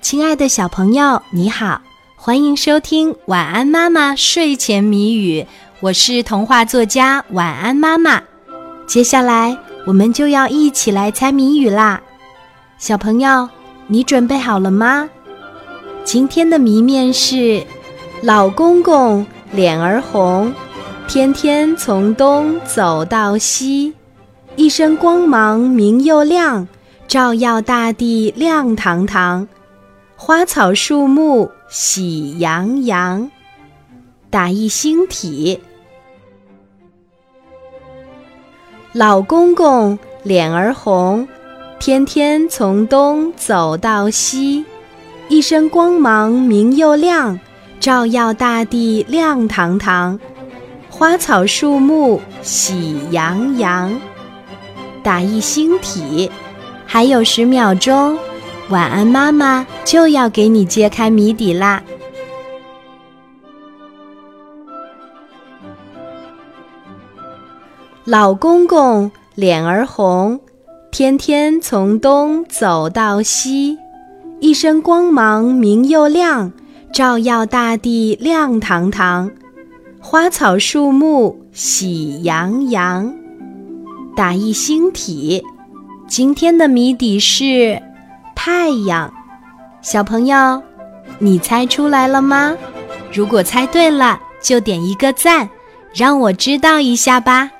亲爱的小朋友，你好，欢迎收听《晚安妈妈睡前谜语》，我是童话作家晚安妈妈。接下来我们就要一起来猜谜语啦，小朋友，你准备好了吗？今天的谜面是：老公公脸儿红，天天从东走到西，一身光芒明又亮，照耀大地亮堂堂。花草树木喜洋洋，打一星体。老公公脸儿红，天天从东走到西，一身光芒明又亮，照耀大地亮堂堂。花草树木喜洋洋，打一星体。还有十秒钟。晚安，妈妈就要给你揭开谜底啦！老公公脸儿红，天天从东走到西，一身光芒明又亮，照耀大地亮堂堂。花草树木喜洋洋，打一星体。今天的谜底是。太阳，小朋友，你猜出来了吗？如果猜对了，就点一个赞，让我知道一下吧。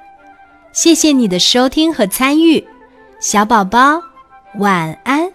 谢谢你的收听和参与，小宝宝，晚安。